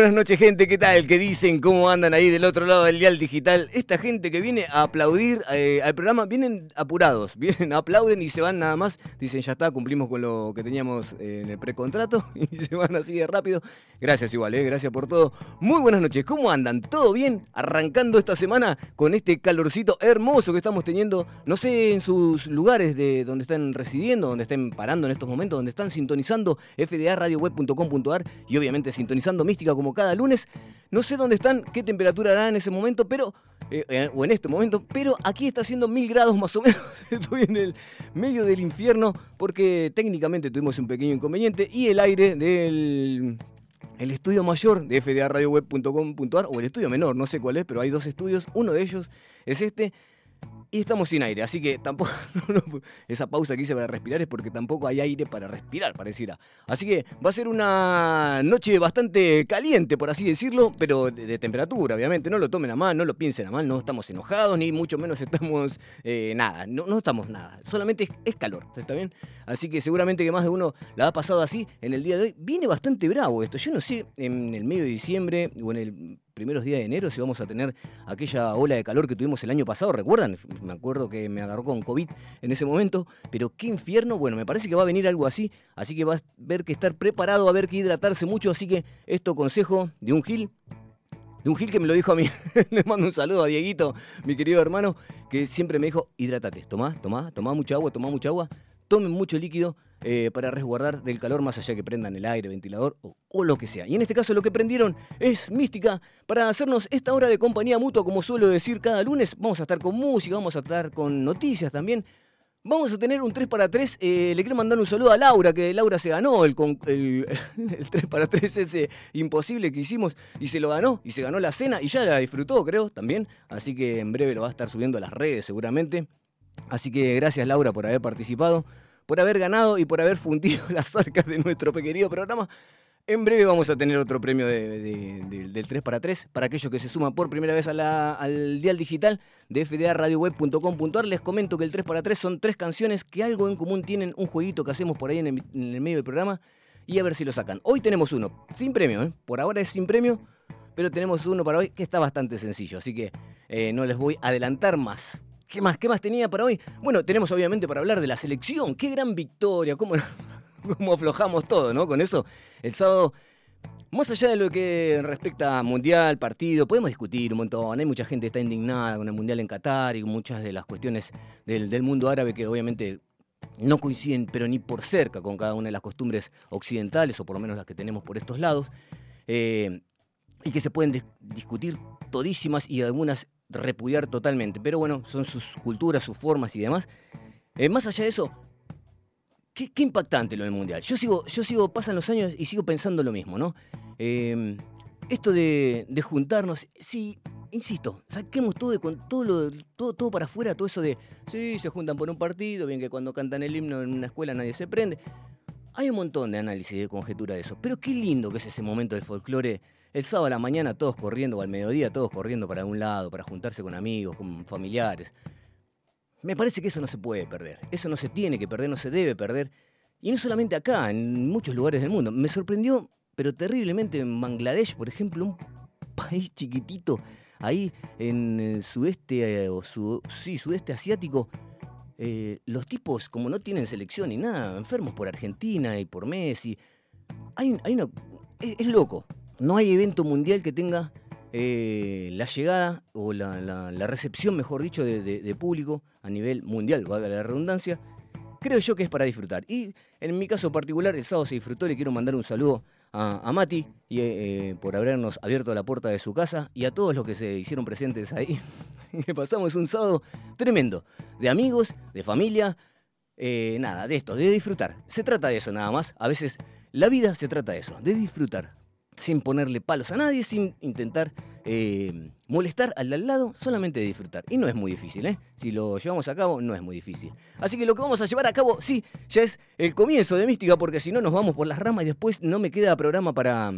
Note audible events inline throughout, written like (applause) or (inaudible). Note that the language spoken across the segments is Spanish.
buenas noches, gente. ¿Qué tal? ¿Qué dicen? ¿Cómo andan ahí del otro lado del dial digital? Esta gente que viene a aplaudir eh, al programa, vienen apurados, (laughs) vienen, aplauden y se van nada más. Dicen, ya está, cumplimos con lo que teníamos eh, en el precontrato (laughs) y se van así de rápido. Gracias igual, eh, gracias por todo. Muy buenas noches, ¿cómo andan? ¿Todo bien? Arrancando esta semana con este calorcito hermoso que estamos teniendo, no sé, en sus lugares de donde están residiendo, donde estén parando en estos momentos, donde están sintonizando fdaradioweb.com.ar y obviamente sintonizando Mística como cada lunes. No sé dónde están, qué temperatura hará en ese momento, pero eh, eh, o en este momento, pero aquí está haciendo mil grados más o menos. (laughs) Estoy en el medio del infierno porque técnicamente tuvimos un pequeño inconveniente y el aire del el estudio mayor de fdaradioweb.com.ar o el estudio menor, no sé cuál es, pero hay dos estudios. Uno de ellos es este y estamos sin aire, así que tampoco. (laughs) esa pausa que hice para respirar es porque tampoco hay aire para respirar, pareciera. Así que va a ser una noche bastante caliente, por así decirlo, pero de, temperatura, obviamente. No lo tomen a mal, no lo piensen a mal, no estamos enojados, ni mucho menos estamos. Eh, nada, no, no, estamos nada. Solamente es, calor, ¿está bien? Así que seguramente que más de uno la ha pasado así en el día de hoy. Viene bastante bravo esto. Yo no sé, en el medio de diciembre o en el primeros días de enero si vamos a tener aquella ola de calor que tuvimos el año pasado, ¿recuerdan? Me acuerdo que me agarró con COVID en ese momento, pero qué infierno, bueno, me parece que va a venir algo así, así que va a haber que estar preparado, a ver que hidratarse mucho, así que esto consejo de un Gil, de un Gil que me lo dijo a mí. (laughs) Le mando un saludo a Dieguito, mi querido hermano, que siempre me dijo, hidrátate, tomá, tomá, tomá mucha agua, tomá mucha agua, tomen mucho líquido eh, para resguardar del calor más allá que prendan el aire, ventilador o, lo que sea. Y en este caso lo que prendieron es mística para hacernos esta hora de compañía mutua, como suelo decir cada lunes. Vamos a estar con música, vamos a estar con noticias también. Vamos a tener un 3 para 3. Eh, le quiero mandar un saludo a Laura, que Laura se ganó el, el, (laughs) el, 3 para 3 ese imposible que hicimos y se lo ganó y se ganó la cena y ya la disfrutó, creo, también. Así que en breve lo va a estar subiendo a las redes seguramente. Así que gracias Laura por haber participado por haber ganado y por haber fundido (laughs) las arcas de nuestro querido programa. En breve vamos a tener otro premio del 3 para 3 para aquellos que se suman por primera vez al dial digital de fdaradioweb.com.ar. Les comento que el 3 para 3 son tres canciones que algo en común tienen, un jueguito que hacemos por ahí en el, medio del programa y a ver si lo sacan. Hoy tenemos uno, sin premio, ¿eh? por ahora es sin premio, pero tenemos uno para hoy que está bastante sencillo, así que eh, no les voy a adelantar más. ¿Qué más? ¿Qué más tenía para hoy? Bueno, tenemos obviamente para hablar de la selección. Qué gran victoria. (laughs) Cómo, aflojamos todo, ¿no? Con eso, el sábado más allá de lo que respecta a Mundial, partido, podemos discutir un montón. Hay mucha gente que está indignada con el Mundial en Qatar y muchas de las cuestiones del, mundo árabe que obviamente no coinciden, pero ni por cerca con cada una de las costumbres occidentales, o por lo menos las que tenemos por estos lados, eh, y que se pueden discutir todísimas y algunas repudiar totalmente. Pero bueno, son sus culturas, sus formas y demás. Eh, más allá de eso, qué, impactante lo del Mundial. Yo sigo, yo sigo, pasan los años y sigo pensando lo mismo, ¿no? Em, esto de, juntarnos, sí, insisto, saquemos todo, de, todo, lo, todo, todo para afuera, todo eso de, sí, se juntan por un partido, bien que cuando cantan el himno en una escuela nadie se prende. Hay un montón de análisis y de conjetura de eso, pero qué lindo que es ese momento del folclore el sábado a la mañana todos corriendo, o al mediodía todos corriendo para un lado, para juntarse con amigos, con familiares. Me parece que eso no se puede perder. Eso no se tiene que perder, no se debe perder. Y no solamente acá, en muchos lugares del mundo. Me sorprendió, pero terriblemente en Bangladesh, por ejemplo, un país chiquitito, ahí en el sudeste, eh, o sí, sudeste asiático, eh, los tipos, como no tienen selección ni nada, enfermos por Argentina y por Messi. Hay, hay una, es loco, no hay evento mundial que tenga eh, la llegada o la, recepción, mejor dicho, de, público a nivel mundial, valga la redundancia. Creo yo que es para disfrutar. Y en mi caso particular, el sábado se disfrutó. Le quiero mandar un saludo a, Mati y, eh, por habernos abierto la puerta de su casa y a todos los que se hicieron presentes ahí. (laughs) que pasamos un sábado tremendo. De amigos, de familia, eh, nada, de esto, de disfrutar. Se trata de eso nada más. A veces la vida se trata de eso, de disfrutar sin ponerle palos a nadie, sin intentar eh, molestar al de al lado, solamente disfrutar. Y no es muy difícil, ¿eh? Si lo llevamos a cabo, no es muy difícil. Así que lo que vamos a llevar a cabo, sí, ya es el comienzo de Mística, porque si no nos vamos por las ramas y después no me queda programa para...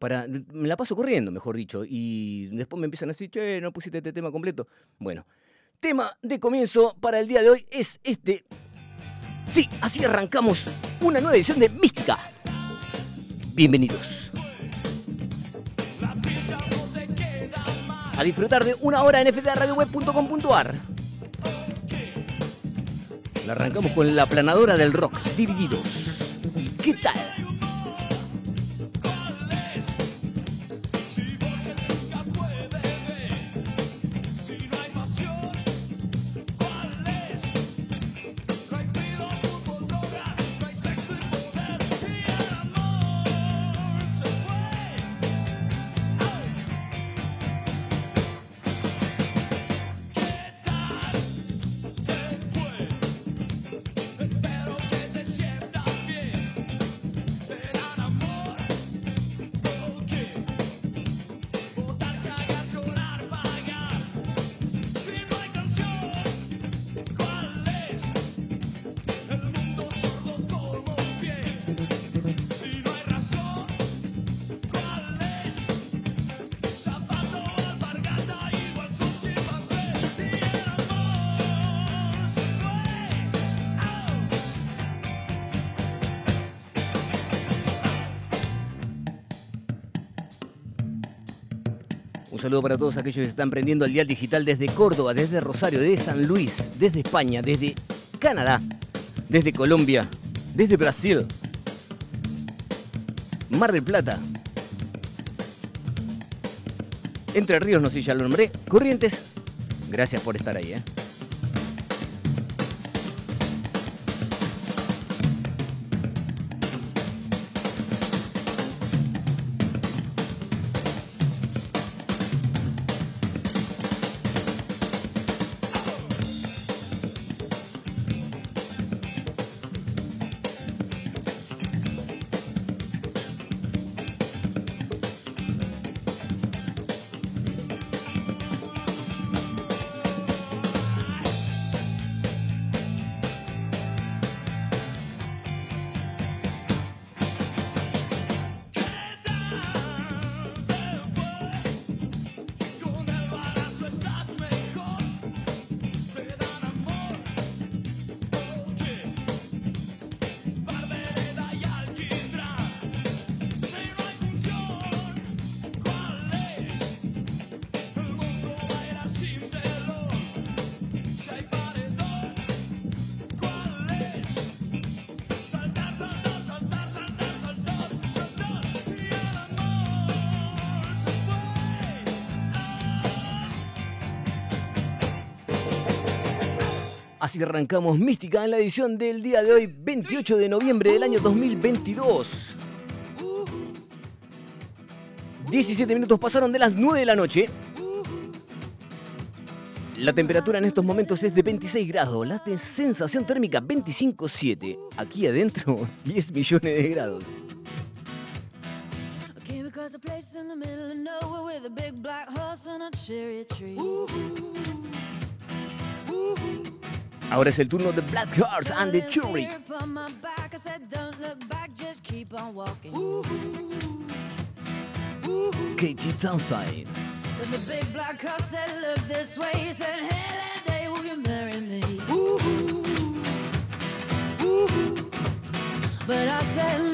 Para, me la paso corriendo, mejor dicho, y después me empiezan a decir, che, no pusiste este tema completo. Bueno, tema de comienzo para el día de hoy es este. Sí, así arrancamos una nueva edición de Mística. Bienvenidos. A disfrutar de una hora en fdradioweb.com.ar. La arrancamos con la planadora del rock, divididos. ¿Qué tal? Saludo para todos aquellos que están prendiendo el dial digital desde Córdoba, desde Rosario, desde San Luis, desde España, desde Canadá, desde Colombia, desde Brasil, Mar del Plata, Entre Ríos, no sé si ya lo nombré, Corrientes. Gracias por estar ahí, ¿eh? Así arrancamos Mística en la edición del día de hoy, 28 de noviembre del año 2022. 17 minutos pasaron de las 9 de la noche. La temperatura en estos momentos es de 26 grados, la sensación térmica 25,7. Aquí adentro (laughs) 10 millones de grados. Ahora es el turno de Black Hearts and the Cherry. Katie Townstein. The big black car said, look this way, he said, hey, that day will you marry me? Ooh, ooh. But I said,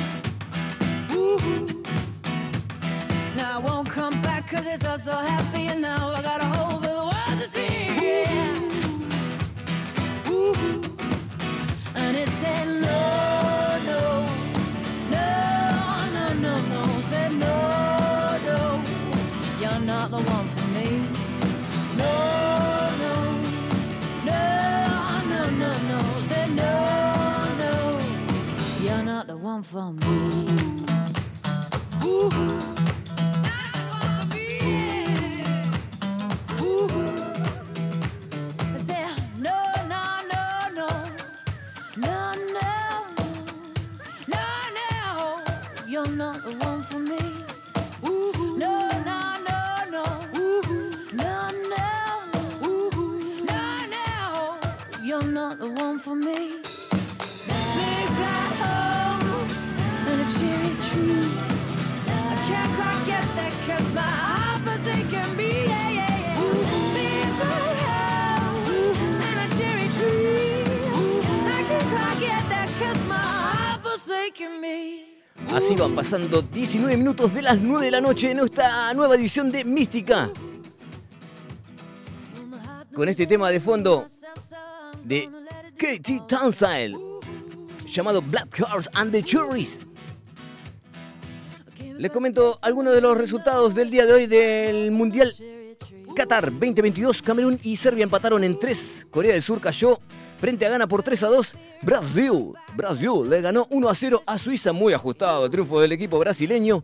Now I won't come back cause it's all so happy and now I got a hole for the world to see. Yeah. Ooh. And it said no, no, no, no, no, no. Said no, no, you're not the one for me. No, no, no, no, no, no. Said no, no, you're not the one for me not the one for me. Así van pasando 19 minutos de las 9 de la noche en esta nueva edición de Mística. Con este tema de fondo de Katie Townsend llamado Black Horse and the Cherries. Les comento algunos de los resultados del día de hoy del Mundial Qatar 2022. Camerún y Serbia empataron en 3. Corea del Sur cayó frente a Ghana por 3 a 2. Brasil, Brasil le ganó 1 a 0 a Suiza, muy ajustado el triunfo del equipo brasileño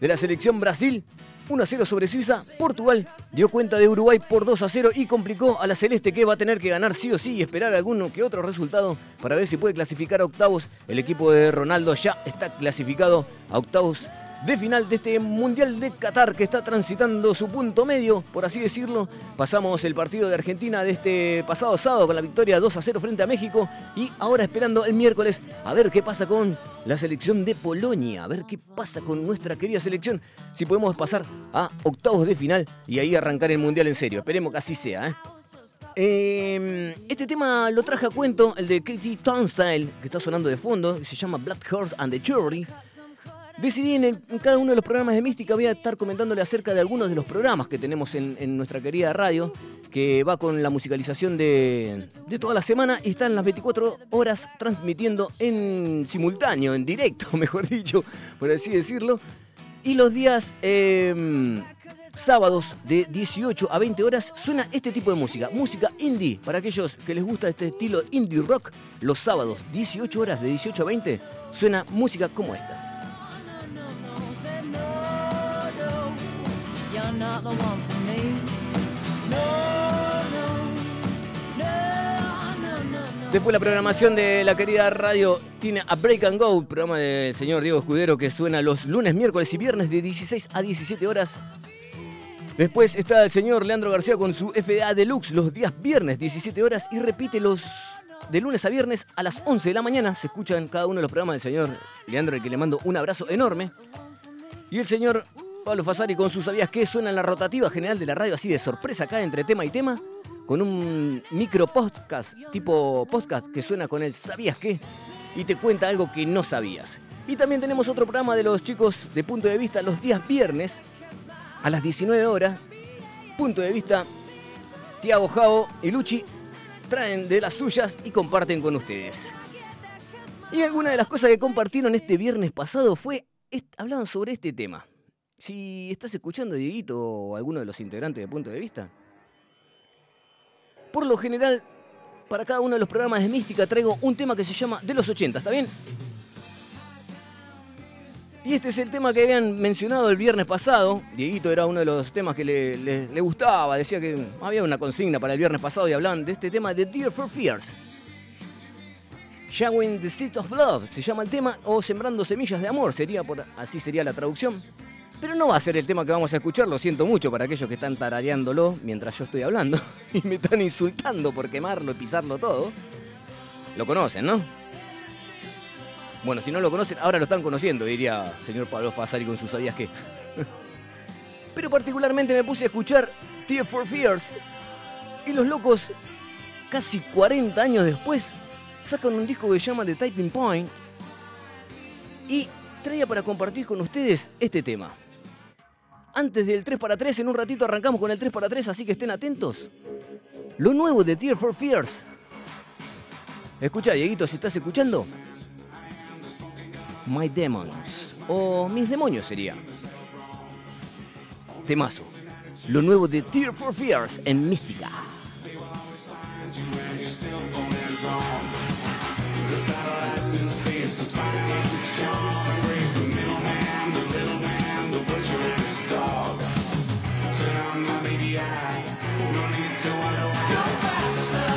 de la selección Brasil. 1 a 0 sobre Suiza. Portugal dio cuenta de Uruguay por 2 a 0 y complicó a la Celeste que va a tener que ganar sí o sí y esperar alguno que otro resultado para ver si puede clasificar a octavos. El equipo de Ronaldo ya está clasificado a octavos de final de este Mundial de Qatar que está transitando su punto medio, por así decirlo. Pasamos el partido de Argentina de este pasado sábado con la victoria 2 a 0 frente a México y ahora esperando el miércoles a ver qué pasa con la selección de Polonia, a ver qué pasa con nuestra querida selección, si podemos pasar a octavos de final y ahí arrancar el Mundial en serio. Esperemos que así sea. ¿eh? Em, este tema lo traje a cuento, el de Katie Turnstile, que está sonando de fondo, se llama Black Horse and the Jury. Decidí en, cada uno de los programas de Mística voy a estar comentándole acerca de algunos de los programas que tenemos en, nuestra querida radio, que va con la musicalización de, toda la semana y están las 24 horas transmitiendo en simultáneo, en directo, (laughs) mejor dicho, por así decirlo. Y los días em, sábados de 18 a 20 horas suena este tipo de música, música indie, para aquellos que les gusta este estilo indie rock, los sábados 18 horas de 18 a 20 suena música como esta. Después la programación de la querida radio tiene a Break and Go, programa del señor Diego Escudero que suena los lunes, miércoles y viernes de 16 a 17 horas. Después está el señor Leandro García con su FDA Deluxe los días viernes 17 horas y repite los de lunes a viernes a las 11 de la mañana. Se escuchan cada uno de los programas del señor Leandro, al que le mando un abrazo enorme. Y el señor Pablo Fasari con sus sabías que suena en la rotativa general de la radio así de sorpresa acá entre tema y tema con un micro podcast tipo podcast que suena con el sabías qué y te cuenta algo que no sabías. Y también tenemos otro programa de los chicos de Punto de Vista los días viernes a las 19 horas. Punto de Vista, Tiago Javo y Luchi traen de las suyas y comparten con ustedes. Y alguna de las cosas que compartieron este viernes pasado fue, hablaban sobre este tema. Si estás escuchando, Dieguito, o alguno de los integrantes de Punto de Vista, por lo general, para cada uno de los programas de Mística traigo un tema que se llama De los 80, ¿está bien? Y este es el tema que habían mencionado el viernes pasado. Dieguito era uno de los temas que le, gustaba. Decía que había una consigna para el viernes pasado y hablaban de este tema de Dear for Fears. Showing the Seed of Love se llama el tema, o Sembrando Semillas de Amor, sería por, así sería la traducción. Pero no va a ser el tema que vamos a escuchar, lo siento mucho para aquellos que están tarareándolo mientras yo estoy hablando (laughs) y me están insultando por quemarlo y pisarlo todo. Lo conocen, ¿no? Bueno, si no lo conocen, ahora lo están conociendo, diría señor Pablo Fasari con sus sabías que. (laughs) Pero particularmente me puse a escuchar Tear for Fears y los locos, casi 40 años después, sacan un disco que se llama The Typing Point y traía para compartir con ustedes este tema antes del 3 para 3. En un ratito arrancamos con el 3 para 3, así que estén atentos. Lo nuevo de Tear for Fears. Escucha, Dieguito, si estás escuchando. My Demons. O Mis Demonios sería. Temazo. Lo nuevo de Tear for Fears en Mística. The the butcher and his dog. Turn on my baby eye. No need to wonder. Go faster.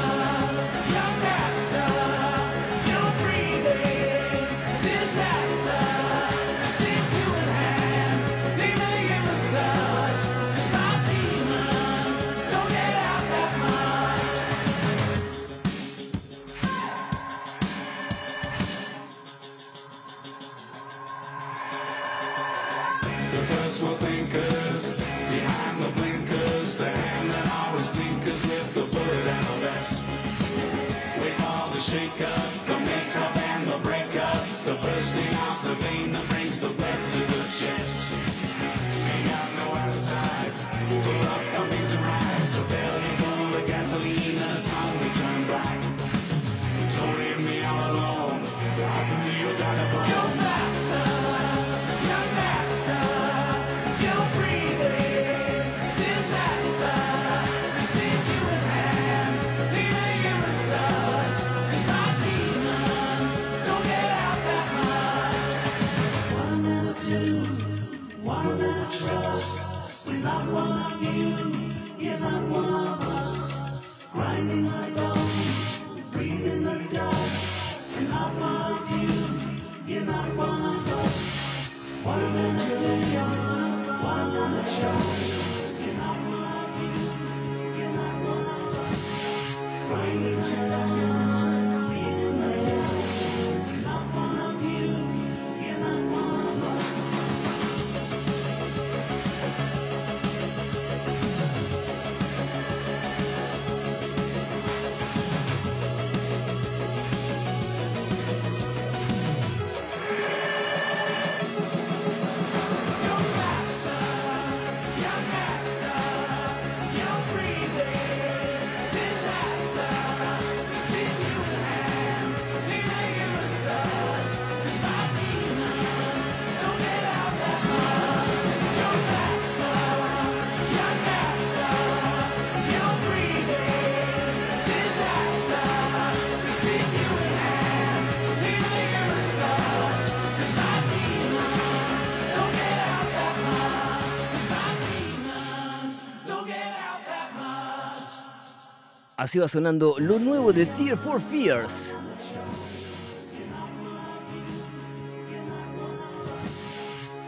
Así va sonando lo nuevo de Tear for Fears.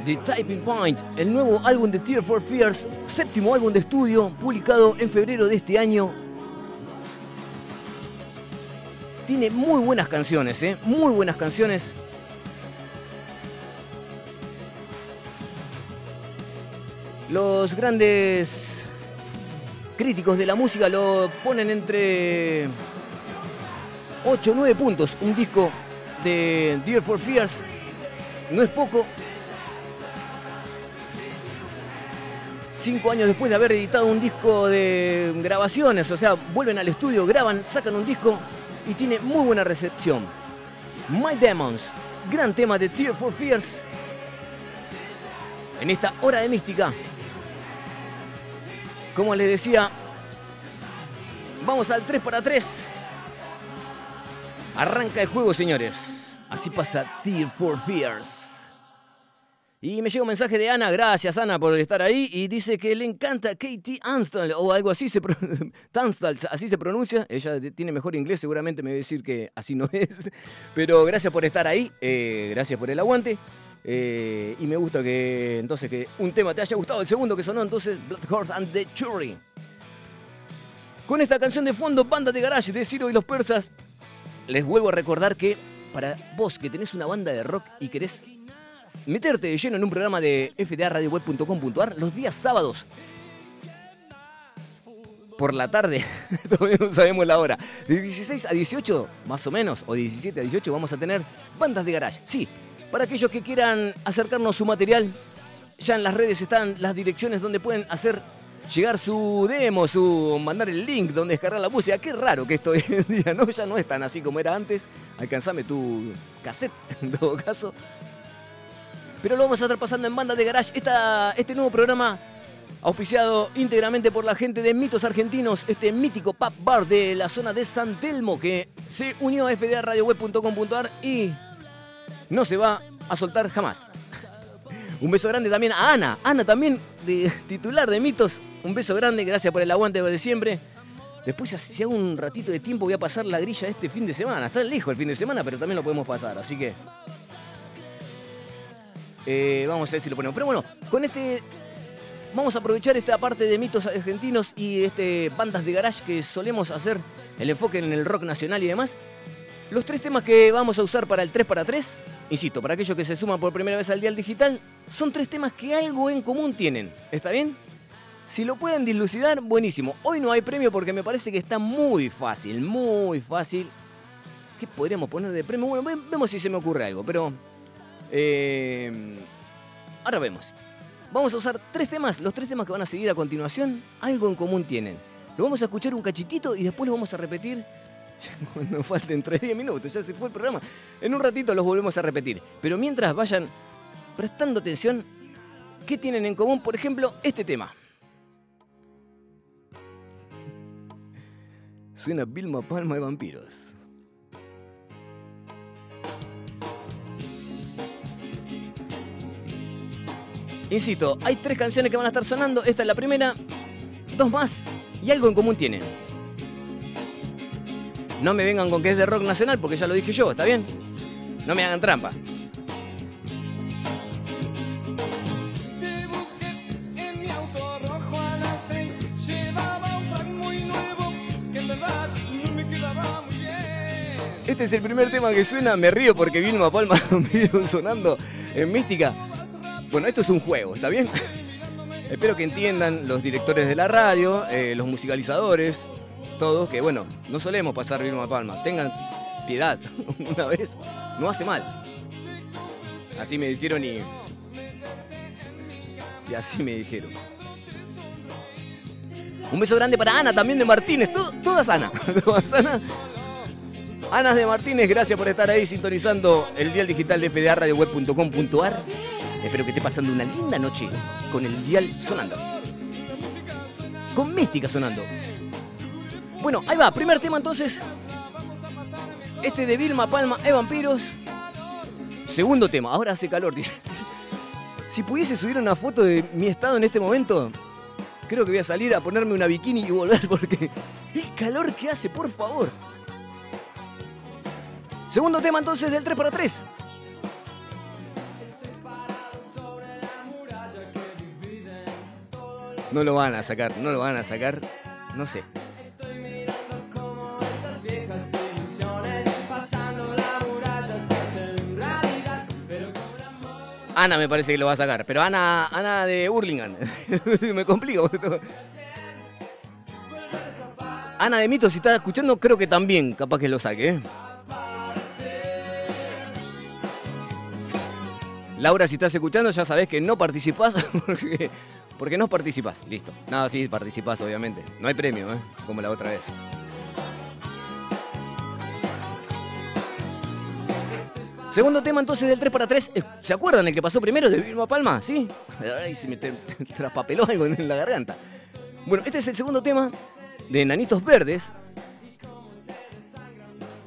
The Typing Point, el nuevo álbum de Tear for Fears, séptimo álbum de estudio, publicado en febrero de este año. Tiene muy buenas canciones, ¿eh? Muy buenas canciones. Los grandes críticos de la música lo ponen entre 8 o 9 puntos. Un disco de Dear for Fears no es poco. Cinco años después de haber editado un disco de grabaciones, o sea, vuelven al estudio, graban, sacan un disco y tiene muy buena recepción. My Demons, gran tema de Tear for Fears. En esta hora de mística, como les decía, vamos al 3 para 3. Arranca el juego, señores. Así pasa Tear for Fears. Y me llega un mensaje de Ana, gracias Ana por estar ahí, y dice que le encanta Katie Anstall, o algo así se, (laughs) Tunstall, así se pronuncia, ella tiene mejor inglés, seguramente me va a decir que así no es, (laughs) pero gracias por estar ahí, eh, gracias por el aguante. Eh, y me gusta que entonces que un tema te haya gustado. El segundo que sonó entonces, Blood Horse and the Churri. Con esta canción de fondo, banda de garage de Ciro y los persas, les vuelvo a recordar que para vos que tenés una banda de rock y querés meterte de lleno en un programa de fdaradioweb.com.ar los días sábados por la tarde, (laughs) todavía no sabemos la hora, de 16 a 18 más o menos, o 17 a 18 vamos a tener bandas de garage. Sí, para aquellos que quieran acercarnos su material, ya en las redes están las direcciones donde pueden hacer llegar su demo, su mandar el link donde descargar la música. Qué raro que esto (laughs) hoy en día, ¿no? Ya no es tan así como era antes. Alcanzame tu cassette, (laughs) en todo caso. Pero lo vamos a estar pasando en banda de garage. este nuevo programa auspiciado íntegramente por la gente de Mitos Argentinos, este mítico pub bar de la zona de San Telmo que se unió a fdaradioweb.com.ar y no se va a soltar jamás. Un beso grande también a Ana. Ana también, de titular de Mitos. Un beso grande, gracias por el aguante de siempre. Después, si hago un ratito de tiempo, voy a pasar la grilla este fin de semana. Está lejos el fin de semana, pero también lo podemos pasar. Así que. Eh, vamos a ver si lo ponemos. Pero bueno, con este. Vamos a aprovechar esta parte de mitos argentinos y este bandas de garage que solemos hacer el enfoque en el rock nacional y demás. Los tres temas que vamos a usar para el 3 para 3, insisto, para aquellos que se suman por primera vez al Dial Digital, son tres temas que algo en común tienen. ¿Está bien? Si lo pueden dilucidar, buenísimo. Hoy no hay premio porque me parece que está muy fácil, muy fácil. ¿Qué podríamos poner de premio? Bueno, vemos si se me ocurre algo, pero... Eh, ahora vemos. Vamos a usar tres temas, los tres temas que van a seguir a continuación, algo en común tienen. Lo vamos a escuchar un cachitito y después lo vamos a repetir nos falten 3 10 minutos, ya se fue el programa. En un ratito los volvemos a repetir. Pero mientras vayan prestando atención, ¿qué tienen en común? Por ejemplo, este tema. Suena Vilma Palma de Vampiros. Insisto, hay tres canciones que van a estar sonando. Esta es la primera, dos más y algo en común tienen. No me vengan con que es de rock nacional porque ya lo dije yo, ¿está bien? No me hagan trampa. Este es el primer tema que suena, me río porque Vilma Palma (laughs) vino sonando en Mística. Bueno, esto es un juego, ¿está bien? (laughs) Espero que entiendan los directores de la radio, eh, los musicalizadores, todos, que bueno, no solemos pasar Vilma Palma. Tengan piedad, (laughs) una vez, no hace mal. Así me dijeron y. Y así me dijeron. Un beso grande para Ana, también de Martínez. todas Ana. (laughs) Todas Ana. Ana de Martínez, gracias por estar ahí sintonizando el dial digital de fdaradioweb.com.ar. Espero que esté pasando una linda noche con el dial sonando. Con mística sonando. Bueno, ahí va, primer tema entonces. Este de Vilma Palma, e Vampiros. Segundo tema, ahora hace calor, dice. (laughs) Si pudiese subir una foto de mi estado en este momento, creo que voy a salir a ponerme una bikini y volver (laughs) porque el calor que hace, por favor. Segundo tema entonces del 3x3. No lo van a sacar, no lo van a sacar, no sé. Ana me parece que lo va a sacar, pero Ana, Ana de Hurlingham. (laughs) me complico. Ana de Mito, si está escuchando, creo que también capaz que lo saque. ¿eh? Laura, si estás escuchando, ya sabés que no participás (laughs) porque, porque no participás. Listo. Nada, sí, participás, obviamente. No hay premio, ¿eh? como la otra vez. Segundo tema entonces del 3 para 3. Eh, ¿Se acuerdan el que pasó primero de Vilma Palma? ¿Sí? Ay, se me (laughs) traspapeló algo en la garganta. Bueno, este es el segundo tema de Nanitos Verdes.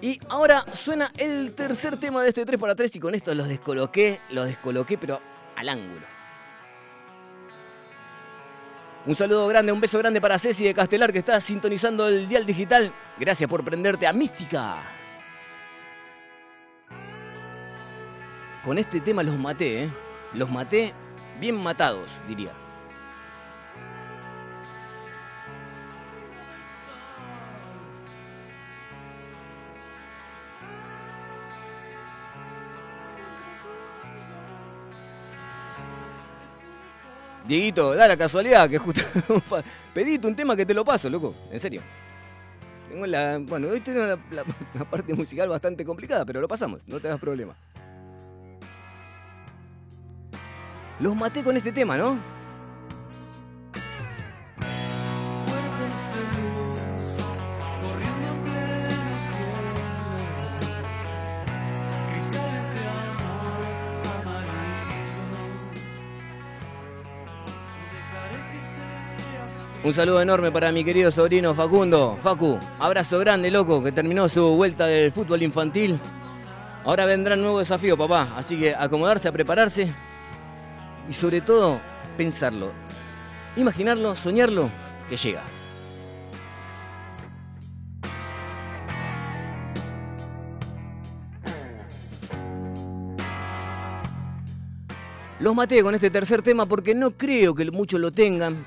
Y ahora suena el tercer tema de este 3 para 3 y con esto los descoloqué, los descoloqué pero al ángulo. Un saludo grande, un beso grande para Ceci de Castelar que está sintonizando el dial digital. Gracias por prenderte a Mística. Con este tema los maté, ¿eh? Los maté bien matados, diría. Dieguito, da la casualidad que justo (laughs) pedite un tema que te lo paso, loco. En serio. Tengo la, bueno, hoy tengo la parte musical bastante complicada, pero lo pasamos, no te das problema. Los maté con este tema, ¿no? Un saludo enorme para mi querido sobrino Facundo. Facu, abrazo grande, loco, que terminó su vuelta del fútbol infantil. Ahora vendrá un nuevo desafío, papá. Así que acomodarse, a prepararse y sobre todo pensarlo, imaginarlo, soñarlo, que llega. Los maté con este tercer tema porque no creo que muchos lo tengan.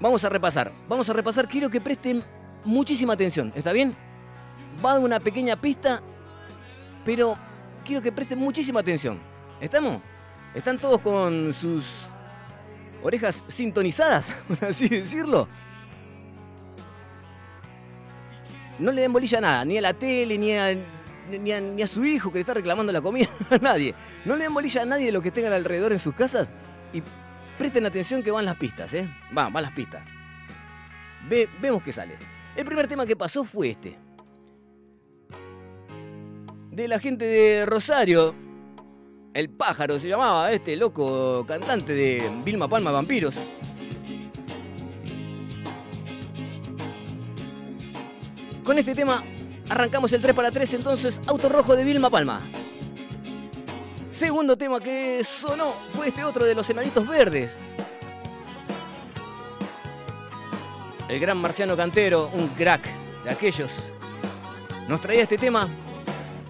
Vamos a repasar, vamos a repasar, quiero que presten muchísima atención, ¿está bien? Va una pequeña pista, pero quiero que presten muchísima atención. ¿Estamos? ¿Están todos con sus orejas sintonizadas, (laughs) por así decirlo? No le den bolilla a nada, ni a la tele, ni a, ni a, su hijo que le está reclamando la comida, (laughs) a nadie. No le den bolilla a nadie de lo que tengan alrededor en sus casas y presten atención que van las pistas, ¿eh? Van, van las pistas. vemos qué sale. El primer tema que pasó fue este de la gente de Rosario. El pájaro se llamaba este loco cantante de Vilma Palma Vampiros. Con este tema arrancamos el 3 para 3 entonces, Auto Rojo de Vilma Palma. Segundo tema que sonó fue este otro de los enanitos verdes. El gran marciano cantero, un crack de aquellos, nos traía este tema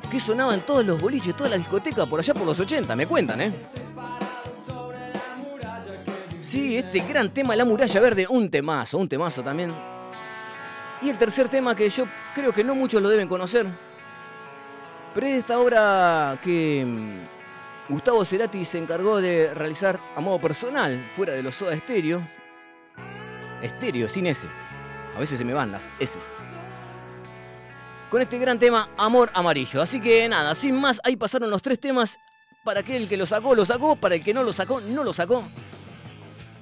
que sonaba en todos los boliches, toda la discoteca por allá por los 80, me cuentan, ¿eh? Sí, este gran tema, La Muralla Verde, un temazo, un temazo también. Y el tercer tema que yo creo que no muchos lo deben conocer, pero es esta obra que mm, Gustavo Cerati se encargó de realizar a modo personal, fuera de los Soda Estéreo. Estéreo, sin S. A veces se me van las S. Con este gran tema, Amor Amarillo. Así que nada, sin más, ahí pasaron los tres temas. Para aquel que lo sacó, lo sacó. Para el que no lo sacó, no lo sacó.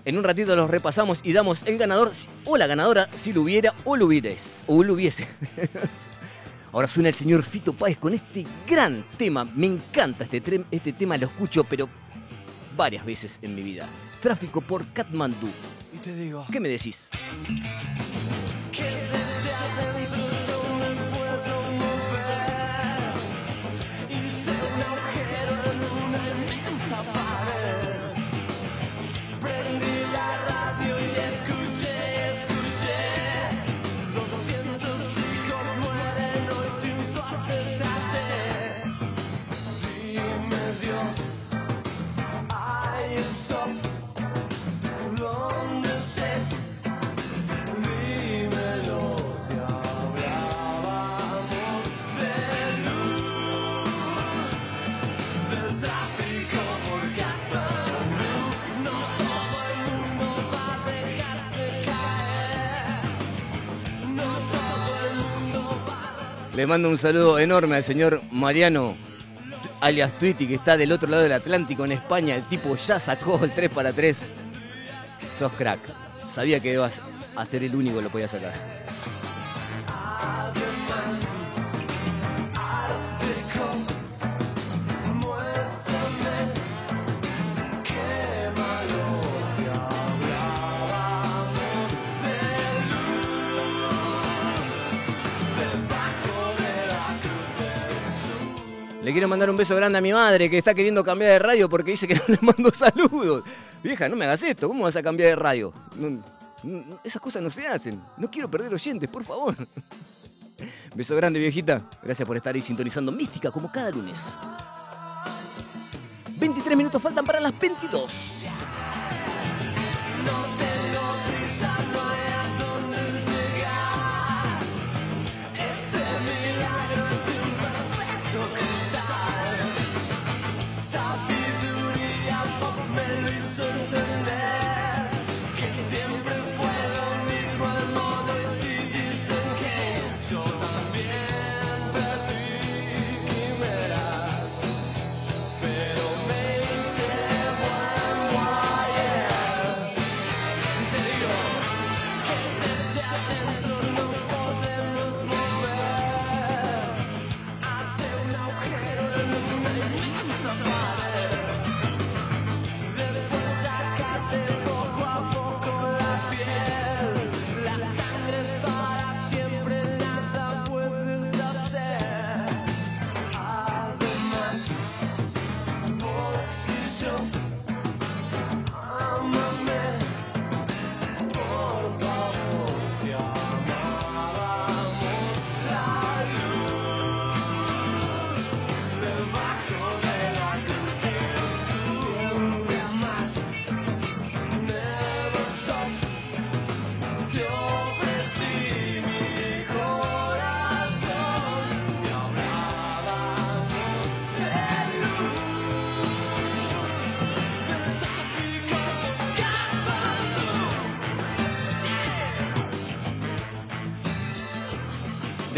En un ratito los repasamos y damos el ganador o la ganadora si lo hubiera o lo hubieras. O lo hubiese. (laughs) Ahora suena el señor Fito Páez con este gran tema. Me encanta este, este tema, lo escucho, pero varias veces en mi vida. Tráfico por Katmandú. Y te digo. ¿Qué me decís? Le mando un saludo enorme al señor Mariano, alias Twitty, que está del otro lado del Atlántico en España. El tipo ya sacó el 3 para 3. Sos crack. Sabía que ibas a ser el único que lo podía sacar. Le quiero mandar un beso grande a mi madre que está queriendo cambiar de radio porque dice que (laughs) no le mando saludos. Vieja, no me hagas esto. ¿Cómo vas a cambiar de radio? esas cosas no se hacen. No quiero perder oyentes, por favor. (laughs) Beso grande, viejita. Gracias por estar ahí sintonizando Mística como cada lunes. 23 minutos faltan para las 22.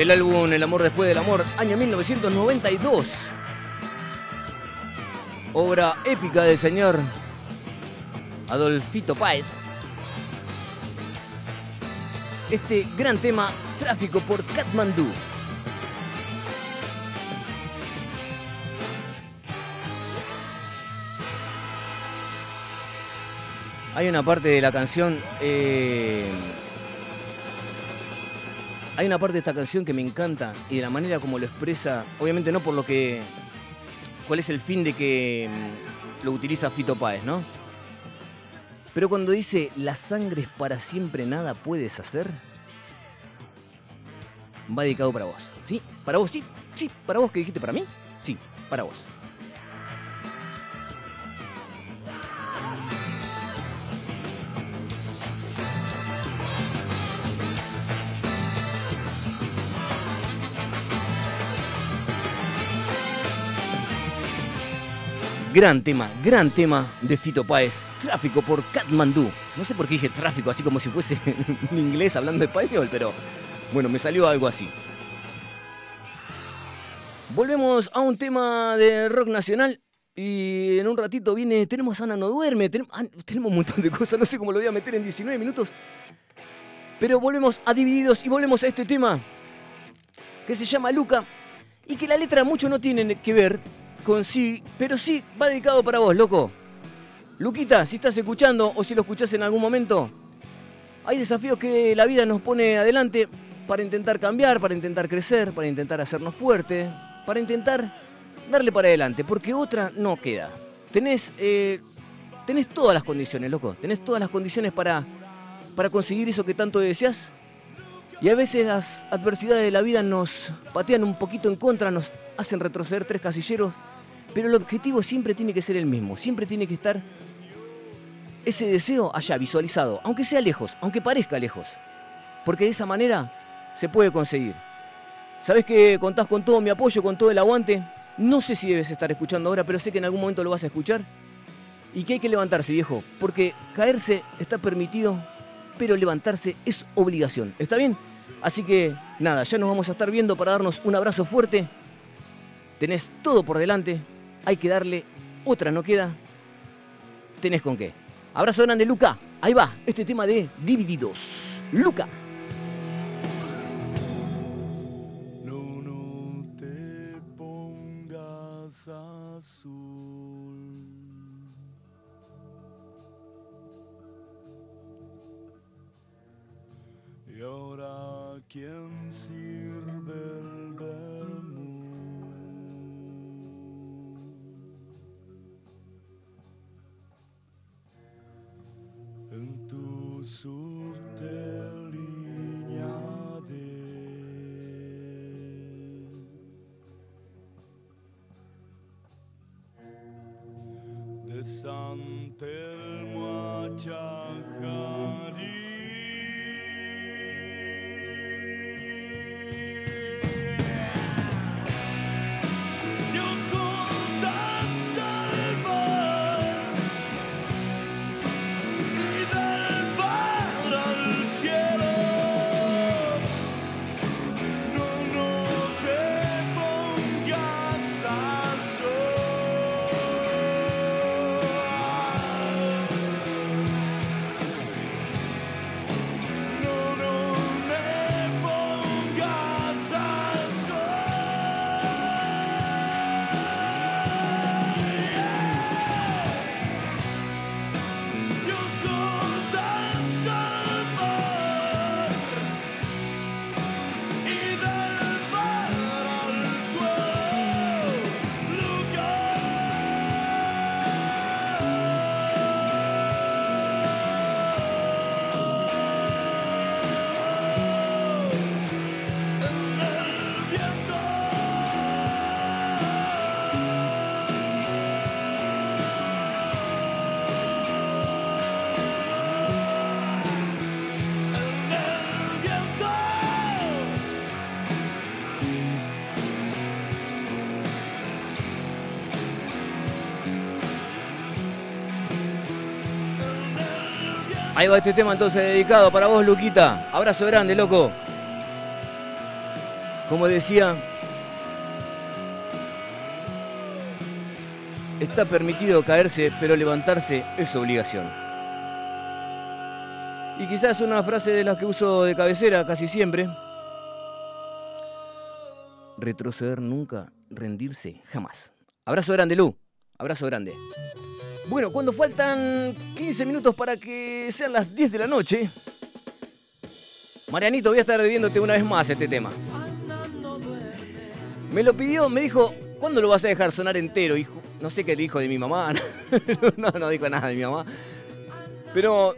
Del álbum El amor después del amor, año 1992. Obra épica del señor Adolfito Páez. Este gran tema, Tráfico por Katmandú. Hay una parte de la canción eh, hay una parte de esta canción que me encanta y de la manera como lo expresa, obviamente no por lo que cuál es el fin de que mm, lo utiliza Fito Páez, ¿no? Pero cuando dice la sangre es para siempre, nada puedes hacer, va dedicado para vos. ¿Sí? Para vos, sí, sí, para vos que dijiste para mí, sí, para vos. Gran tema, gran tema de Fito Páez. Tráfico por Katmandú. No sé por qué dije tráfico, así como si fuese (laughs) un inglés hablando español, pero bueno, me salió algo así. Volvemos a un tema de rock nacional. Y en un ratito viene, tenemos Ana no duerme, tenemos, ah, tenemos un montón de cosas, (laughs) no sé cómo lo voy a meter en 19 minutos. Pero volvemos a Divididos y volvemos a este tema que se llama Luca y que la letra mucho no tiene que ver con sí, pero sí va dedicado para vos, loco. Luquita, si estás escuchando o si lo escuchás en algún momento, hay desafíos que la vida nos pone adelante para intentar cambiar, para intentar crecer, para intentar hacernos fuertes, para intentar darle para adelante, porque otra no queda. Tenés, eh, tenés todas las condiciones, loco, tenés todas las condiciones para, para conseguir eso que tanto deseas. Y a veces las adversidades de la vida nos patean un poquito en contra, nos hacen retroceder tres casilleros pero el objetivo siempre tiene que ser el mismo, siempre tiene que estar ese deseo allá visualizado, aunque sea lejos, aunque parezca lejos. Porque de esa manera se puede conseguir. Sabes que contás con todo mi apoyo, con todo el aguante. No sé si debes estar escuchando ahora, pero sé que en algún momento lo vas a escuchar. Y que hay que levantarse, viejo, porque caerse está permitido, pero levantarse es obligación. ¿Está bien? Así que nada, ya nos vamos a estar viendo para darnos un abrazo fuerte. Tenés todo por delante hay que darle otra, no queda. Tenés con qué. Abrazo grande, Luca. Ahí va, este tema de Divididos. Luca. No, no te pongas azul. Y ahora, ¿quién tu surte de San Telmo a Chajarí. Ahí va este tema entonces dedicado para vos, Luquita. Abrazo grande, loco. Como decía, está permitido caerse, pero levantarse es obligación. Y quizás una frase de las que uso de cabecera casi siempre. Retroceder nunca, rendirse jamás. Abrazo grande, Lu. Abrazo grande. Bueno, cuando faltan 15 minutos para que sean las 10 de la noche, Marianito, voy a estar debiéndote una vez más este tema. Me lo pidió, me dijo, ¿cuándo lo vas a dejar sonar entero, hijo? No sé qué dijo de mi mamá. (laughs) no, no dijo nada de mi mamá. Pero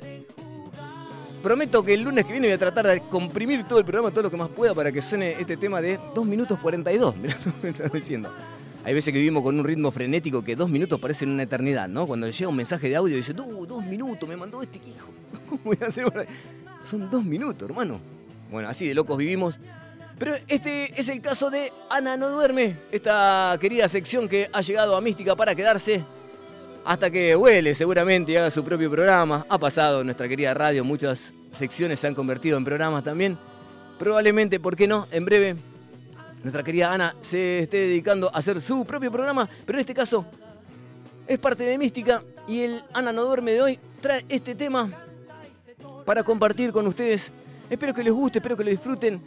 prometo que el lunes que viene voy a tratar de comprimir todo el programa, todo lo que más pueda, para que suene este tema de 2 minutos 42. (laughs) Mirá me estás diciendo. Hay veces que vivimos con un ritmo frenético que dos minutos parecen una eternidad, ¿no? Cuando le llega un mensaje de audio y dice, tú, dos minutos, me mandó este hijo. (laughs) ¿Cómo voy a hacer? Son dos minutos, hermano. Bueno, así de locos vivimos. Pero este es el caso de Ana No Duerme, esta querida sección que ha llegado a Mística para quedarse hasta que huele seguramente y haga su propio programa. Ha pasado en nuestra querida radio, muchas secciones se han convertido en programas también. Probablemente, ¿por qué no? En breve, nuestra querida Ana se esté dedicando a hacer su propio programa, pero en este caso es parte de Mística y el Ana No Duerme de hoy trae este tema para compartir con ustedes. Espero que les guste, espero que lo disfruten.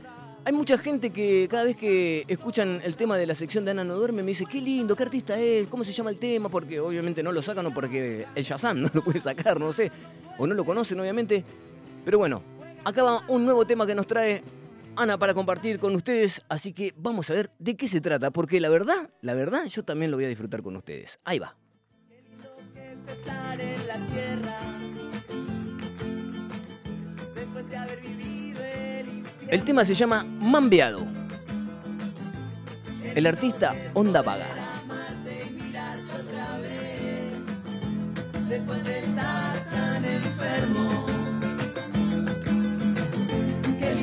Hay mucha gente que cada vez que escuchan el tema de la sección de Ana no duerme me dice, qué lindo, qué artista es, cómo se llama el tema, porque obviamente no lo sacan o porque el Shazam (laughs) no lo puede sacar, no sé, o no lo conocen obviamente. Pero bueno, acá va un nuevo tema que nos trae Ana para compartir con ustedes, así que vamos a ver de qué se trata, porque la verdad, la verdad, yo también lo voy a disfrutar con ustedes. Ahí va. el. El tema se llama Mambeado. El artista Onda Vaga. después de estar tan enfermo.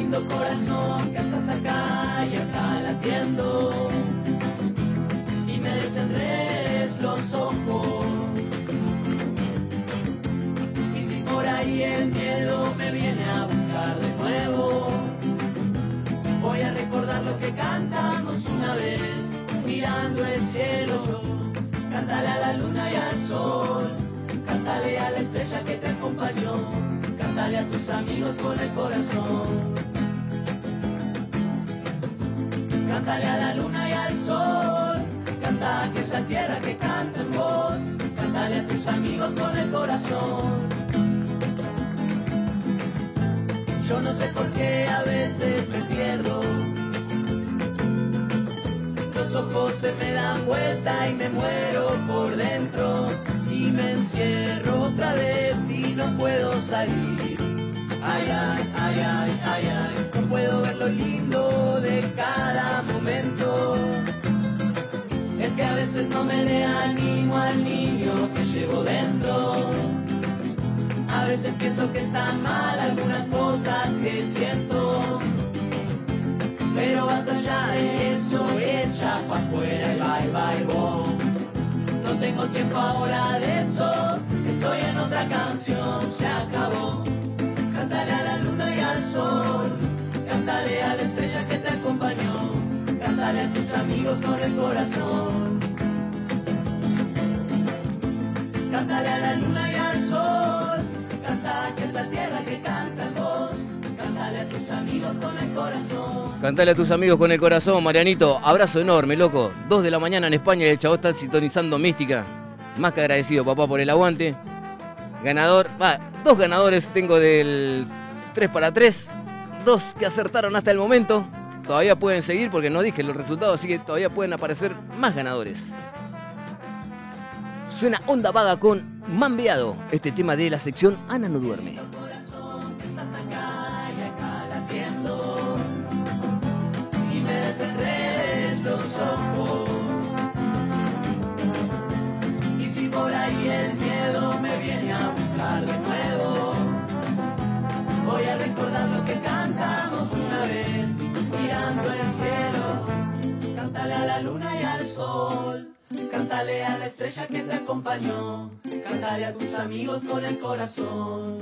Lindo corazón que estás acá y acá latiendo. Y me desenredes los ojos. Y si por ahí el miedo me viene a buscar de nuevo, voy a recordar lo que cantamos una vez, mirando el cielo. Cántale a la luna y al sol, cántale a la estrella que te acompañó, cántale a tus amigos con el corazón. Cántale a la luna y al sol, canta que es la tierra que canta en vos, cántale a tus amigos con el corazón. Yo no sé por qué a veces me pierdo. Los ojos se me dan vuelta y me muero por dentro. Y me encierro otra vez y no puedo salir. Ay, ay, ay, ay, ay, ay. No puedo ver lo lindo de cada momento. Es que a veces no me le animo al niño que llevo dentro. A veces pienso que están mal algunas cosas que siento. Pero basta ya de eso, echa pa' afuera y bye bye bo. No tengo tiempo ahora de eso, estoy en otra canción, se acabó. Cántale a la luna y al sol, cántale a la estrella que te acompañó, cántale a tus amigos con el corazón. Cántale a la luna y al sol, canta que es la tierra que canta en vos, cántale a tus amigos con el corazón. Cantale a tus amigos con el corazón, Marianito. Abrazo enorme, loco. Dos de la mañana en España y el chavo está sintonizando Mística. Más que agradecido, papá, por el aguante. Ganador, va, dos ganadores tengo del 3 para 3. Dos que acertaron hasta el momento. Todavía pueden seguir porque no dije los resultados, así que todavía pueden aparecer más ganadores. Suena Onda Vaga con Mambeado, este tema de la sección Ana no duerme. Y si por ahí el miedo de nuevo, voy a recordar lo que cantamos una vez, mirando el cielo. Cántale a la luna y al sol. Cántale a la estrella que te acompañó, cántale a tus amigos con el corazón.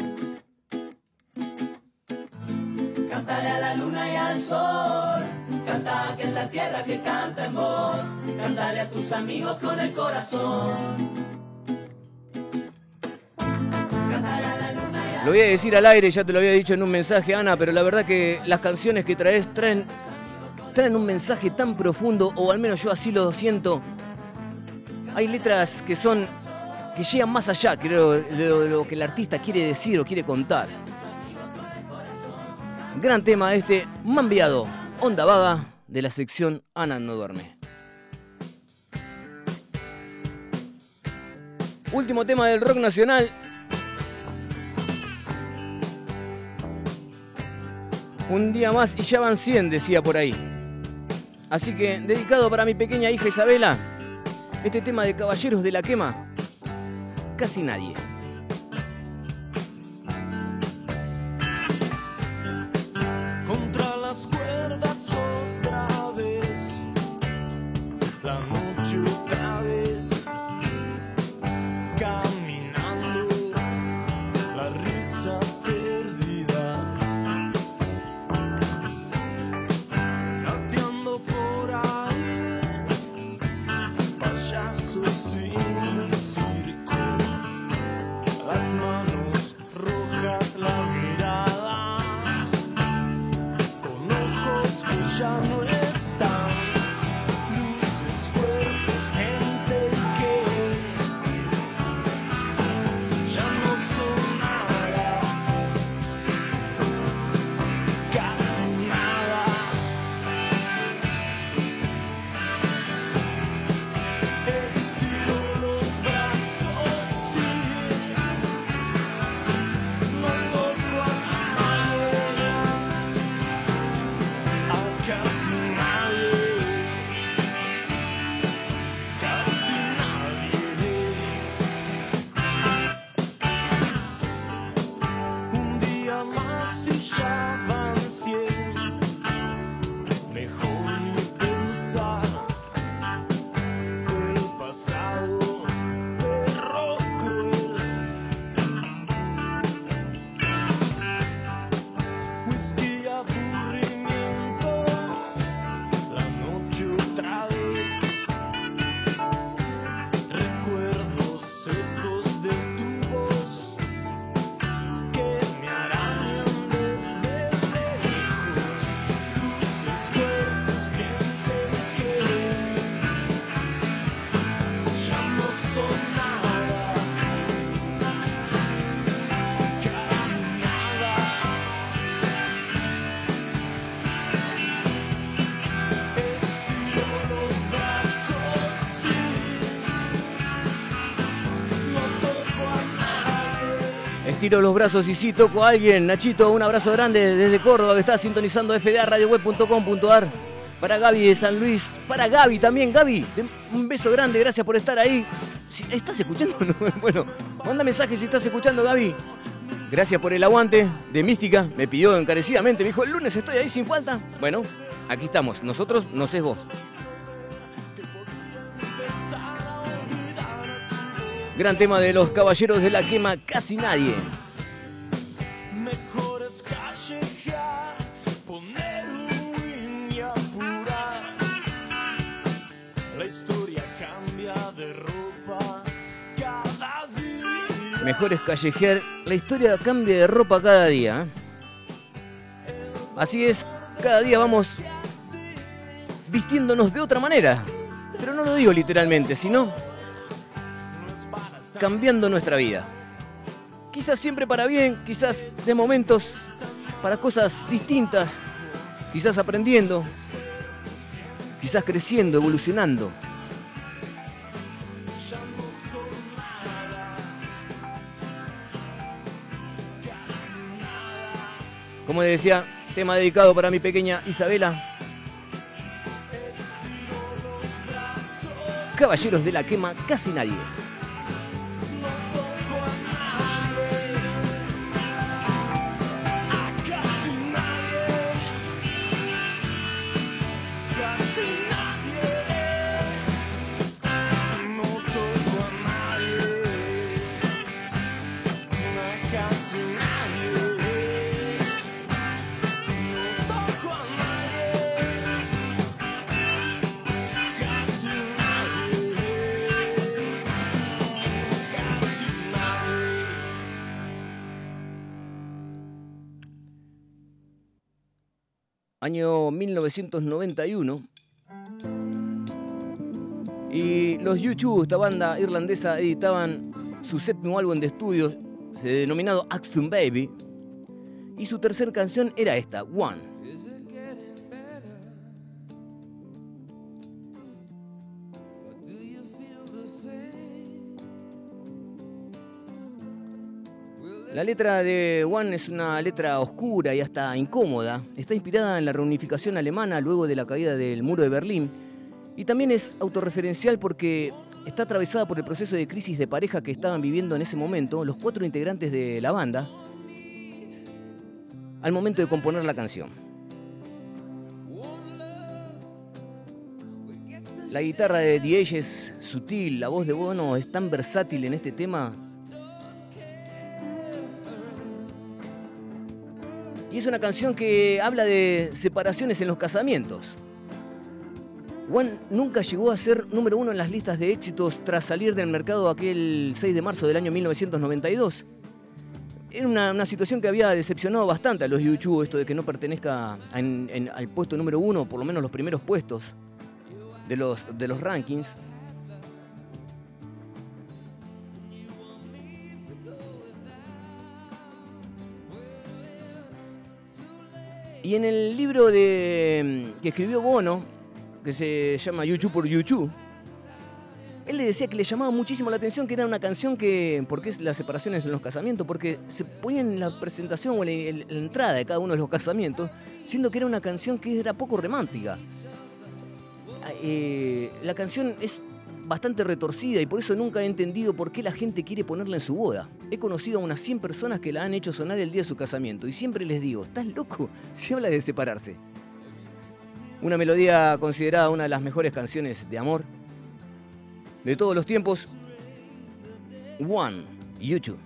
Cántale a la luna y al sol, canta que es la tierra que canta en vos, cántale a tus amigos con el corazón. Lo voy a decir al aire, ya te lo había dicho en un mensaje, Ana, pero la verdad que las canciones que traes traen, traen un mensaje tan profundo, o al menos yo así lo siento. Hay letras que son. que llegan más allá, creo, de lo, que el artista quiere decir o quiere contar. Gran tema este, Mambiado, Onda Vaga, de la sección Ana no duerme. Último tema del rock nacional, Un día más y ya van 100, decía por ahí. Así que, dedicado para mi pequeña hija Isabela, este tema de Caballeros de la Quema, casi nadie. Estiro los brazos y sí toco a alguien. Nachito, un abrazo grande desde Córdoba que está sintonizando fdaradioweb.com.ar. Para Gaby de San Luis. Para Gaby también. Gaby, un beso grande. Gracias por estar ahí. ¿Estás escuchando? (laughs) No, bueno, manda mensaje si estás escuchando, Gaby. Gracias por el aguante de Mística. Me pidió encarecidamente. Me dijo, el lunes estoy ahí sin falta. Bueno, aquí estamos. Nosotros no sé vos. Gran tema de los caballeros de la quema, casi nadie. Mejor es callejear, poner un win y apurar. La historia cambia de ropa cada día. Mejor es callejear. La historia cambia de ropa cada día. ¿eh? Así es, cada día vamos vistiéndonos de otra manera. Pero no lo digo literalmente, sino cambiando nuestra vida. Quizás siempre para bien, quizás de momentos para cosas distintas, quizás aprendiendo, quizás creciendo, evolucionando. Como le decía, tema dedicado para mi pequeña Isabela. Caballeros de la quema, casi nadie. Año 1991. Y los YouTube, esta banda irlandesa, editaban su séptimo álbum de estudio, denominado Axton Baby. Y su tercera canción era esta, One. La letra de One es una letra oscura y hasta incómoda. Está inspirada en la reunificación alemana luego de la caída del muro de Berlín. Y también es autorreferencial porque está atravesada por el proceso de crisis de pareja que estaban viviendo en ese momento los cuatro integrantes de la banda al momento de componer la canción. La guitarra de The Age es sutil, la voz de Bono es tan versátil en este tema. Y es una canción que habla de separaciones en los casamientos. One nunca llegó a ser número uno en las listas de éxitos tras salir del mercado aquel 6 de marzo del año 1992. Era una, una situación que había decepcionado bastante a los YouTube, esto de que no pertenezca en- en- al puesto número uno, por lo menos los primeros puestos de los, de los rankings. Y en el libro de, que escribió Bono, que se llama YouTube por YouTube, él le decía que le llamaba muchísimo la atención que era una canción que. ¿Por qué es las separaciones en los casamientos? Porque se ponía en la presentación o en la, en la entrada de cada uno de los casamientos, siendo que era una canción que era poco romántica. Ah, eh, la canción es bastante retorcida y por eso nunca he entendido por qué la gente quiere ponerla en su boda. He conocido a unas 100 personas que la han hecho sonar el día de su casamiento y siempre les digo, ¿estás loco? (laughs) Se habla de separarse. Una melodía considerada una de las mejores canciones de amor de todos los tiempos. One, YouTube.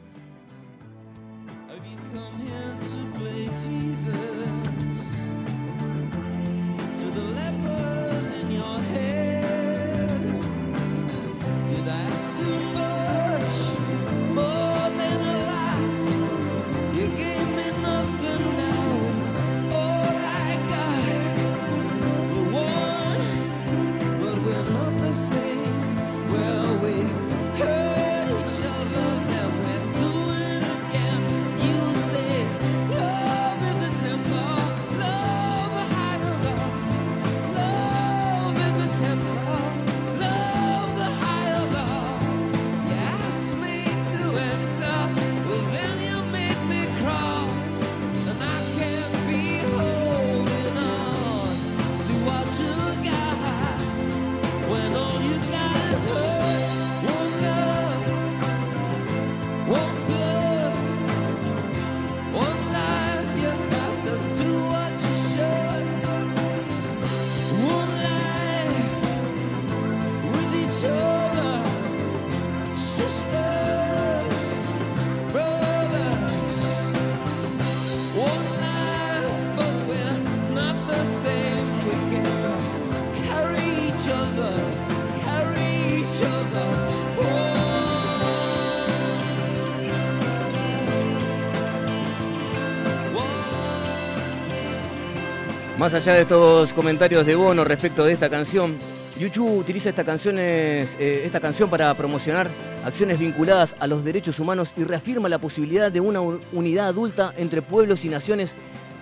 Más allá de estos comentarios de Bono respecto de esta canción, YouTube utiliza esta, eh, esta canción para promocionar acciones vinculadas a los derechos humanos y reafirma la posibilidad de una unidad adulta entre pueblos y naciones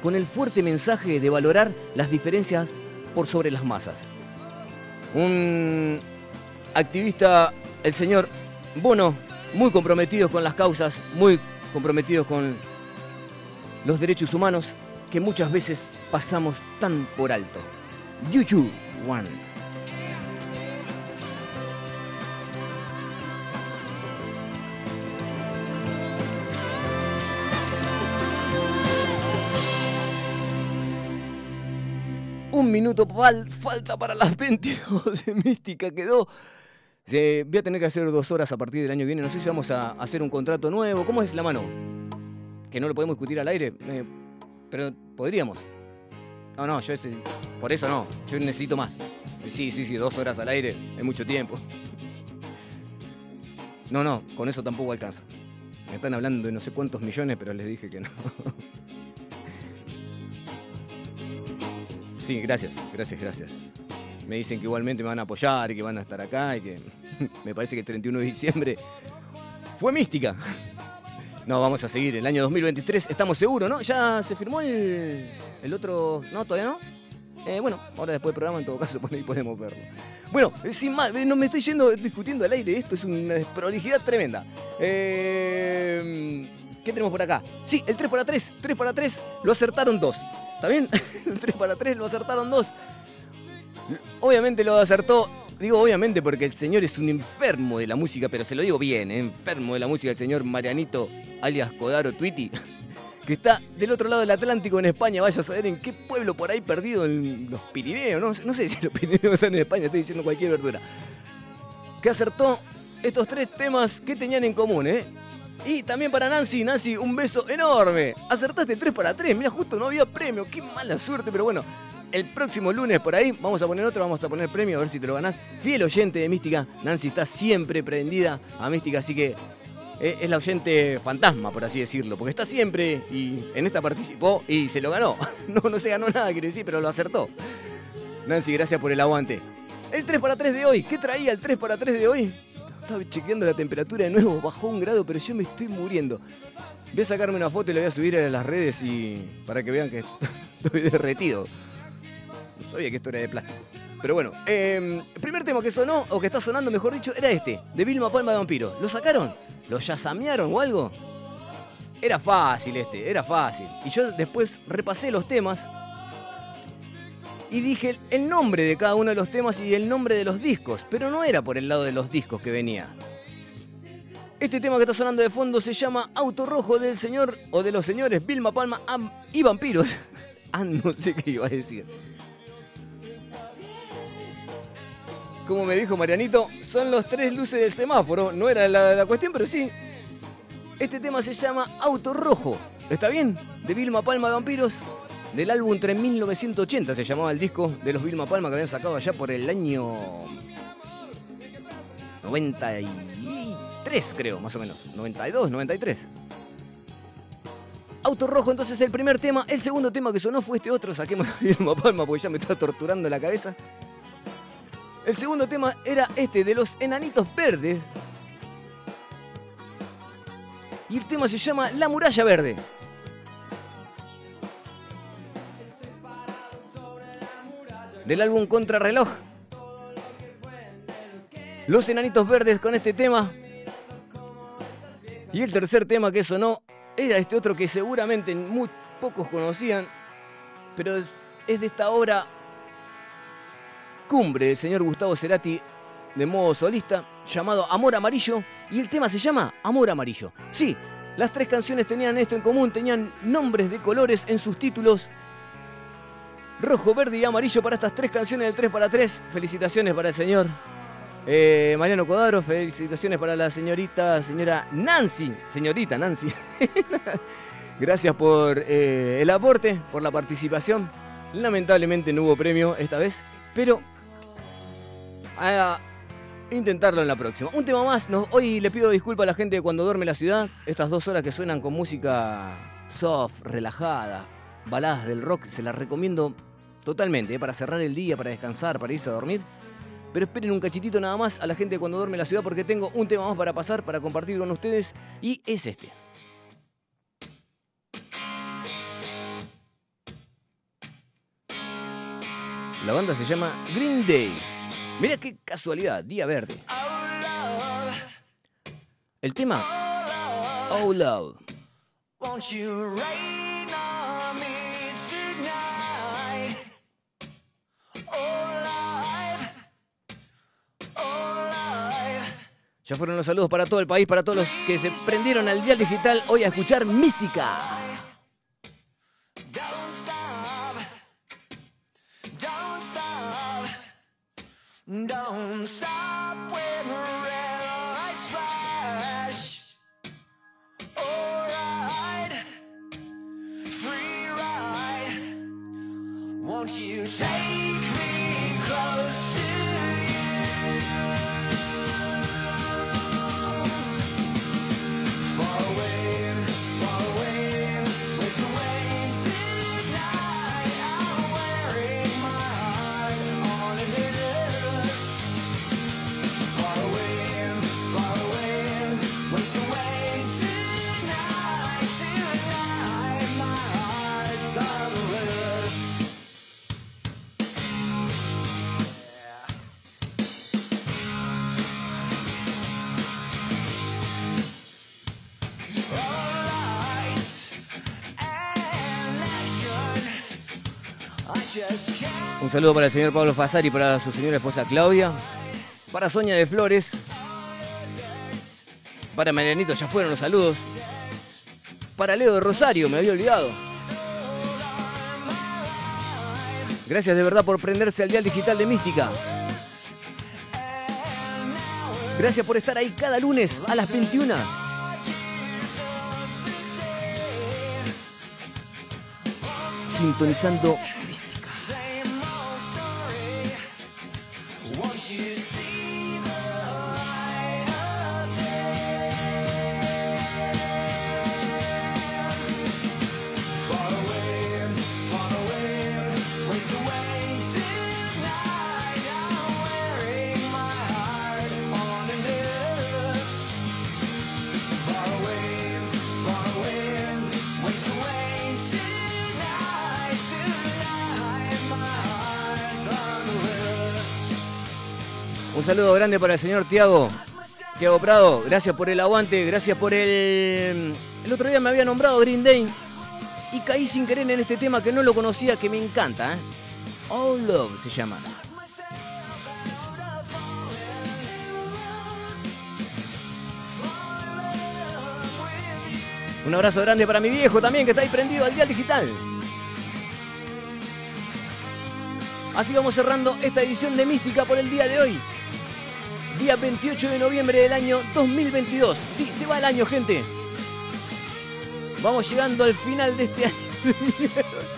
con el fuerte mensaje de valorar las diferencias por sobre las masas. Un activista, el señor Bono, muy comprometido con las causas, muy comprometidos con los derechos humanos que muchas veces pasamos tan por alto. YouTube One. Un minuto fal- falta para las 22 de Mística quedó. Eh, voy a tener que hacer dos horas a partir del año que viene. No sé si vamos a hacer un contrato nuevo. ¿Cómo es la mano? Que no lo podemos discutir al aire. Eh, pero podríamos. No, no, yo ese, por eso no. Yo necesito más. Sí, sí, sí, dos horas al aire es mucho tiempo. No, no, con eso tampoco alcanza. Me están hablando de no sé cuántos millones, pero les dije que no. Sí, gracias, gracias, gracias. Me dicen que igualmente me van a apoyar y que van a estar acá y que (laughs) me parece que el 31 de diciembre fue mística. No, vamos a seguir. El año 2023, estamos seguros, ¿no? Ya se firmó el, el otro. No, todavía no. Eh, bueno, ahora después del programa, en todo caso, (laughs) por ahí podemos verlo. Bueno, eh, sin más, eh, no me estoy yendo discutiendo al aire. Esto es una desprolijidad tremenda. Eh, ¿Qué tenemos por acá? Sí, el 3 para 3. 3 para 3 lo acertaron dos. ¿Está bien? (laughs) El 3 para 3 lo acertaron dos. Obviamente lo acertó. Digo obviamente porque el señor es un enfermo de la música, pero se lo digo bien, ¿eh? enfermo de la música, el señor Marianito, alias Codaro Twitty, (laughs) que está del otro lado del Atlántico en España. Vaya a saber en qué pueblo por ahí perdido en los Pirineos. No, sé si los (laughs) Pirineos están en España, estoy diciendo cualquier verdura. Que acertó estos tres temas que tenían en común, ¿eh? Y también para Nancy, Nancy, un beso enorme. Acertaste 3 para 3, mira, justo no había premio, qué mala suerte, pero bueno. El próximo lunes por ahí vamos a poner otro, vamos a poner premio a ver si te lo ganás. Fiel oyente de Mística, Nancy está siempre prendida a Mística, así que eh, es la oyente fantasma, por así decirlo, porque está siempre y en esta participó y se lo ganó. (laughs) No, no se ganó nada, quiero decir, pero lo acertó. Nancy, gracias por el aguante. El 3 para 3 de hoy, ¿qué traía el 3 para 3 de hoy? Estaba chequeando la temperatura de nuevo, bajó un grado, pero yo me estoy muriendo. Voy a sacarme una foto y la voy a subir a las redes y para que vean que (laughs) estoy derretido. Sabía que esto era de plástico. Pero bueno, el primer tema que sonó, o que está sonando, mejor dicho, era este, de Vilma Palma de Vampiro. ¿Lo sacaron? ¿Lo yasamearon o algo? Era fácil este, era fácil. Y yo después repasé los temas y dije el nombre de cada uno de los temas y el nombre de los discos, pero no era por el lado de los discos que venía. Este tema que está sonando de fondo se llama Auto Rojo del señor o de los señores Vilma Palma y Vampiros. (laughs) ah, no sé qué iba a decir. Como me dijo Marianito, son los tres luces del semáforo. No era la, cuestión, pero sí. Este tema se llama Auto Rojo. ¿Está bien? De Vilma Palma Vampiros. Del álbum entre 1980 se llamaba el disco de los Vilma Palma que habían sacado allá por el año 93, creo, más o menos. 92, 93. Auto Rojo, entonces el primer tema. El segundo tema que sonó fue este otro. Saquemos a (laughs) Vilma Palma porque ya me está torturando la cabeza. El segundo tema era este, de los enanitos verdes. Y el tema se llama La muralla verde. Del álbum Contrarreloj. Los enanitos verdes con este tema. Y el tercer tema que sonó era este otro que seguramente muy pocos conocían. Pero es, de esta obra cumbre del señor Gustavo Cerati de modo solista, llamado Amor Amarillo, y el tema se llama Amor Amarillo. Sí, las tres canciones tenían esto en común, tenían nombres de colores en sus títulos. Rojo, verde y amarillo para estas tres canciones del 3 para 3. Felicitaciones para el señor eh, Mariano Codaro, felicitaciones para la señorita, señora Nancy, señorita Nancy. (laughs) Gracias por eh, el aporte, por la participación. Lamentablemente no hubo premio esta vez, pero a intentarlo en la próxima. Un tema más, hoy le pido disculpas a la gente de cuando duerme la ciudad. Estas dos horas que suenan con música soft, relajada, baladas del rock, se las recomiendo totalmente, eh, para cerrar el día, para descansar, para irse a dormir. Pero esperen un cachitito nada más a la gente de cuando duerme la ciudad porque tengo un tema más para pasar, para compartir con ustedes y es este. La banda se llama Green Day. Mira qué casualidad, día verde. El tema Oh Love. Ya fueron los saludos para todo el país, para todos los que se prendieron al dial digital hoy a escuchar Mística. Don't stop Un saludo para el señor Pablo Fasari, para su señora esposa Claudia, para Sonia de Flores, para Marianito, ya fueron los saludos, para Leo de Rosario, me había olvidado. Gracias de verdad por prenderse al dial digital de Mística. Gracias por estar ahí cada lunes a las 21. Sintonizando saludo grande para el señor Tiago. Tiago Prado, gracias por el aguante, gracias por el... El otro día me había nombrado Green Day y caí sin querer en este tema que no lo conocía, que me encanta. ¿eh? All Love se llama. Un abrazo grande para mi viejo también que está ahí prendido al dial digital. Así vamos cerrando esta edición de Mística por el día de hoy. Día 28 de noviembre del año 2022. Sí, se va el año, gente. Vamos llegando al final de este (laughs) año.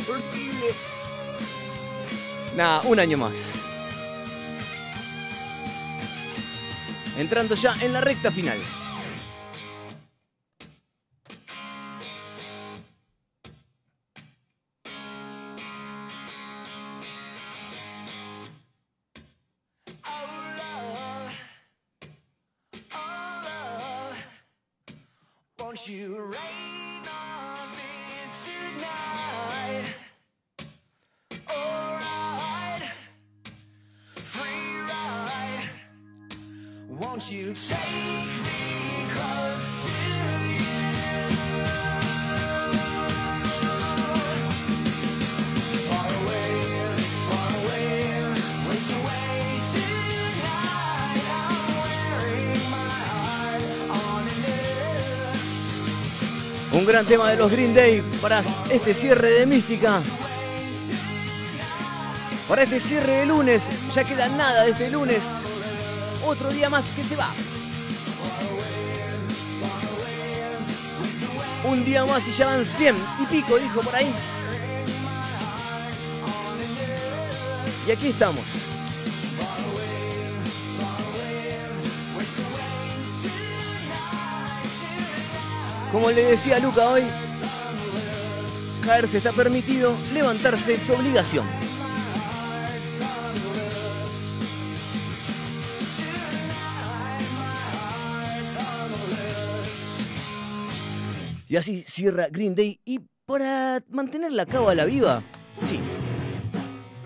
Horrible. Nada, un año más. Entrando ya en la recta final. Tema de los Green Day para este cierre de Mística. Para este cierre de lunes, ya queda nada de este lunes. Otro día más que se va. Un día más y ya van 100 y pico, dijo por ahí. Y aquí estamos. Como le decía Luca hoy, caerse está permitido, levantarse es obligación. Y así cierra Green Day y para mantener la cábala viva, sí.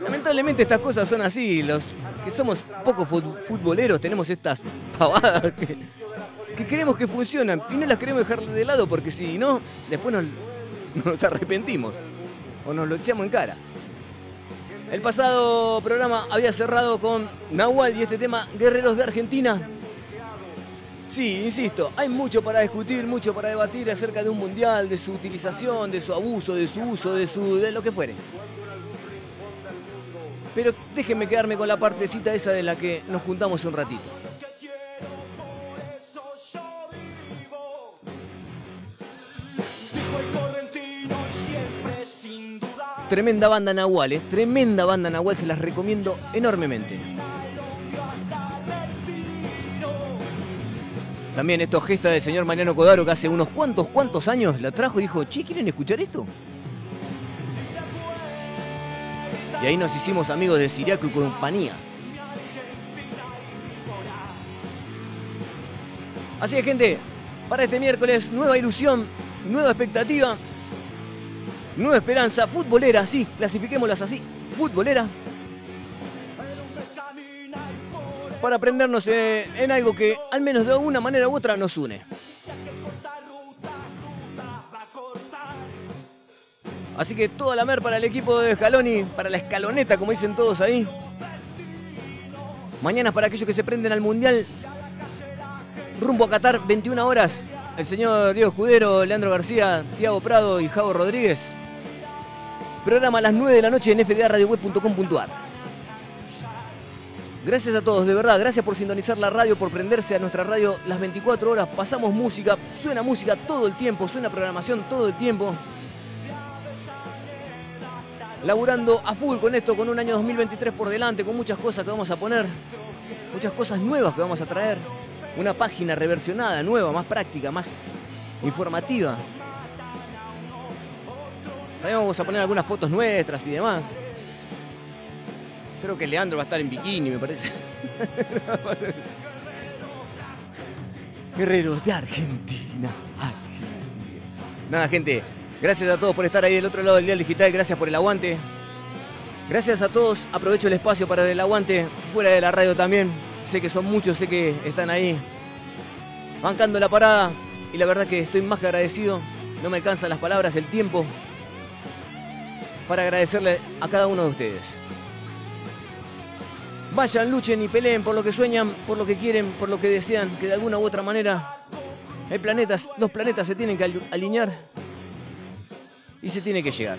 Lamentablemente estas cosas son así, los que somos poco fut- futboleros tenemos estas pavadas que, que queremos que funcionan y no las queremos dejar de lado porque si no, después nos, (laughs) nos arrepentimos o nos lo echamos en cara. El pasado programa había cerrado con Nahual y este tema Guerreros de Argentina. Sí, insisto, hay mucho para discutir, mucho para debatir acerca de un mundial, de su utilización, de su abuso, de su uso, de su de lo que fuere. Pero déjenme quedarme con la partecita esa de la que nos juntamos un ratito. Tremenda banda Nahual, ¿eh? Tremenda banda Nahual, se las recomiendo enormemente. También estos gestas del señor Mariano Codaro que hace unos cuantos, cuantos años la trajo y dijo, che, ¿quieren escuchar esto? Y ahí nos hicimos amigos de Siriaco y compañía. Así es, gente, para este miércoles, nueva ilusión, nueva expectativa, nueva esperanza, futbolera, sí, clasifiquémoslas así, futbolera. Para aprendernos eh, en algo que al menos de una manera u otra nos une. Así que toda la mer para el equipo de Scaloni, para la escaloneta, como dicen todos ahí. Mañana para aquellos que se prenden al Mundial. Rumbo a Qatar, 21 horas. El señor Diego Escudero, Leandro García, Tiago Prado y Javo Rodríguez. Programa a las 9 de la noche en fdaradioweb.com.ar. Gracias a todos, de verdad, gracias por sintonizar la radio, por prenderse a nuestra radio las 24 horas. Pasamos música, suena música todo el tiempo, suena programación todo el tiempo. Laburando a full con esto, con un año 2023 por delante, con muchas cosas que vamos a poner, muchas cosas nuevas que vamos a traer. Una página reversionada, nueva, más práctica, más informativa. También vamos a poner algunas fotos nuestras y demás. Creo que Leandro va a estar en bikini, me parece. (laughs) Guerreros de Argentina. Argentina. Nada, gente. Gracias a todos por estar ahí del otro lado del Dial Digital. Gracias por el aguante. Gracias a todos. Aprovecho el espacio para el aguante fuera de la radio también. Sé que son muchos, sé que están ahí bancando la parada. Y la verdad que estoy más que agradecido. No me alcanzan las palabras, el tiempo para agradecerle a cada uno de ustedes. Vayan, luchen y peleen por lo que sueñan, por lo que quieren, por lo que desean, que de alguna u otra manera los planetas se tienen que al- alinear y se tiene que llegar.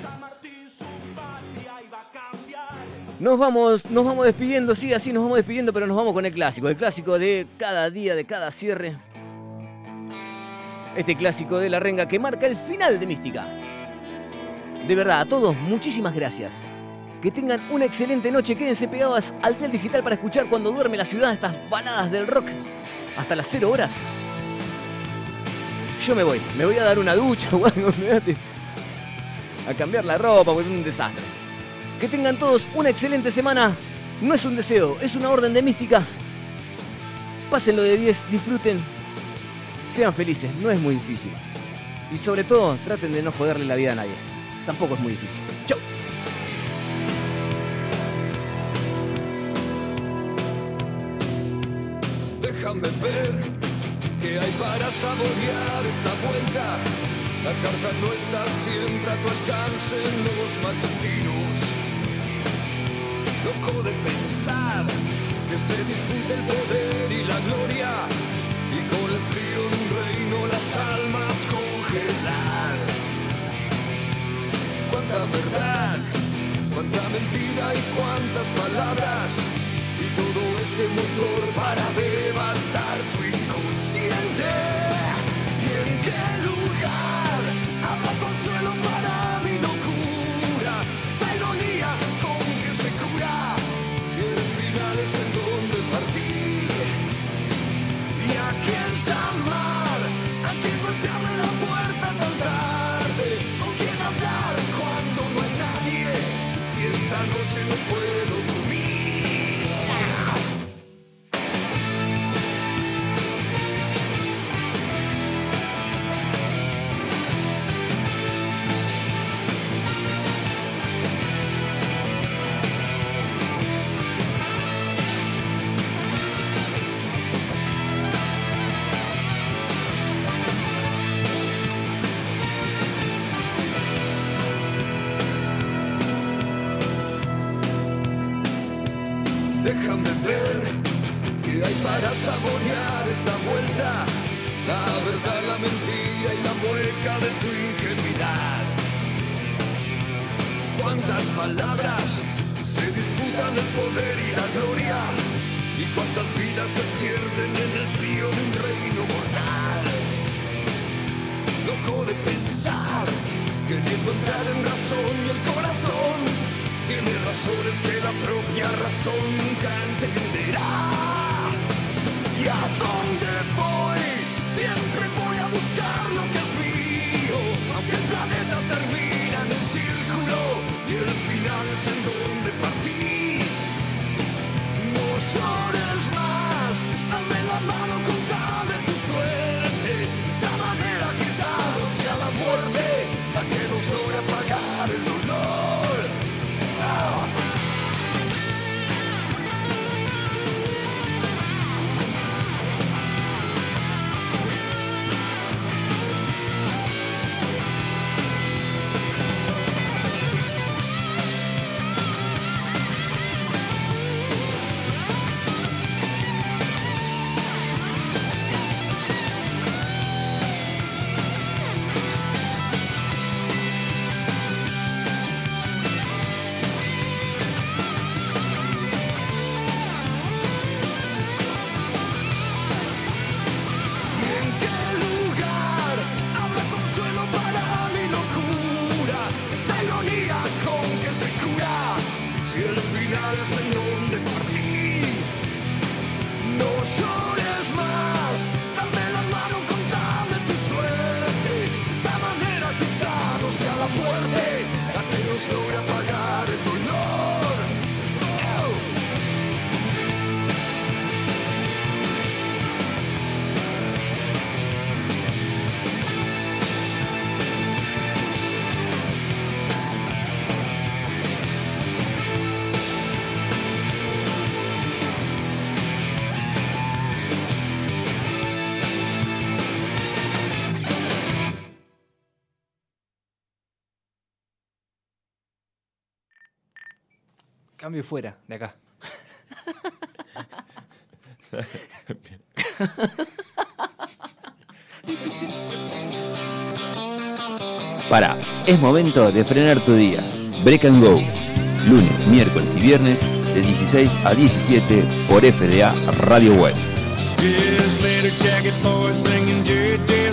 Nos vamos, nos vamos despidiendo, sí, así nos vamos despidiendo, pero nos vamos con el clásico, el clásico de cada día, de cada cierre. Este clásico de la renga que marca el final de Mística. De verdad, a todos, muchísimas gracias. Que tengan una excelente noche. Quédense pegados al dial digital para escuchar cuando duerme la ciudad estas baladas del rock hasta las 0 horas. Yo me voy, me voy a dar una ducha (laughs) o algo. A cambiar la ropa porque es un desastre. Que tengan todos una excelente semana. No es un deseo, es una orden de mística. Pásenlo de 10, disfruten. Sean felices, no es muy difícil. Y sobre todo, traten de no joderle la vida a nadie. Tampoco es muy difícil. Chau. Déjame ver qué hay para saborear esta vuelta. La carta no está siempre a tu alcance en los matutinos. Loco de pensar que se disputa el poder y la gloria. Y con el frío de un reino las almas congelar. Cuánta verdad, cuánta mentira y cuántas palabras. Y todo este motor para devastar tu inconsciente. Cambio fuera, de acá. Para, es momento de frenar tu día. Break and Go. Lunes, miércoles y viernes de 16 a 17 por FDA Radio Web.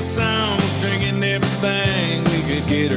Songs, drinking everything we could get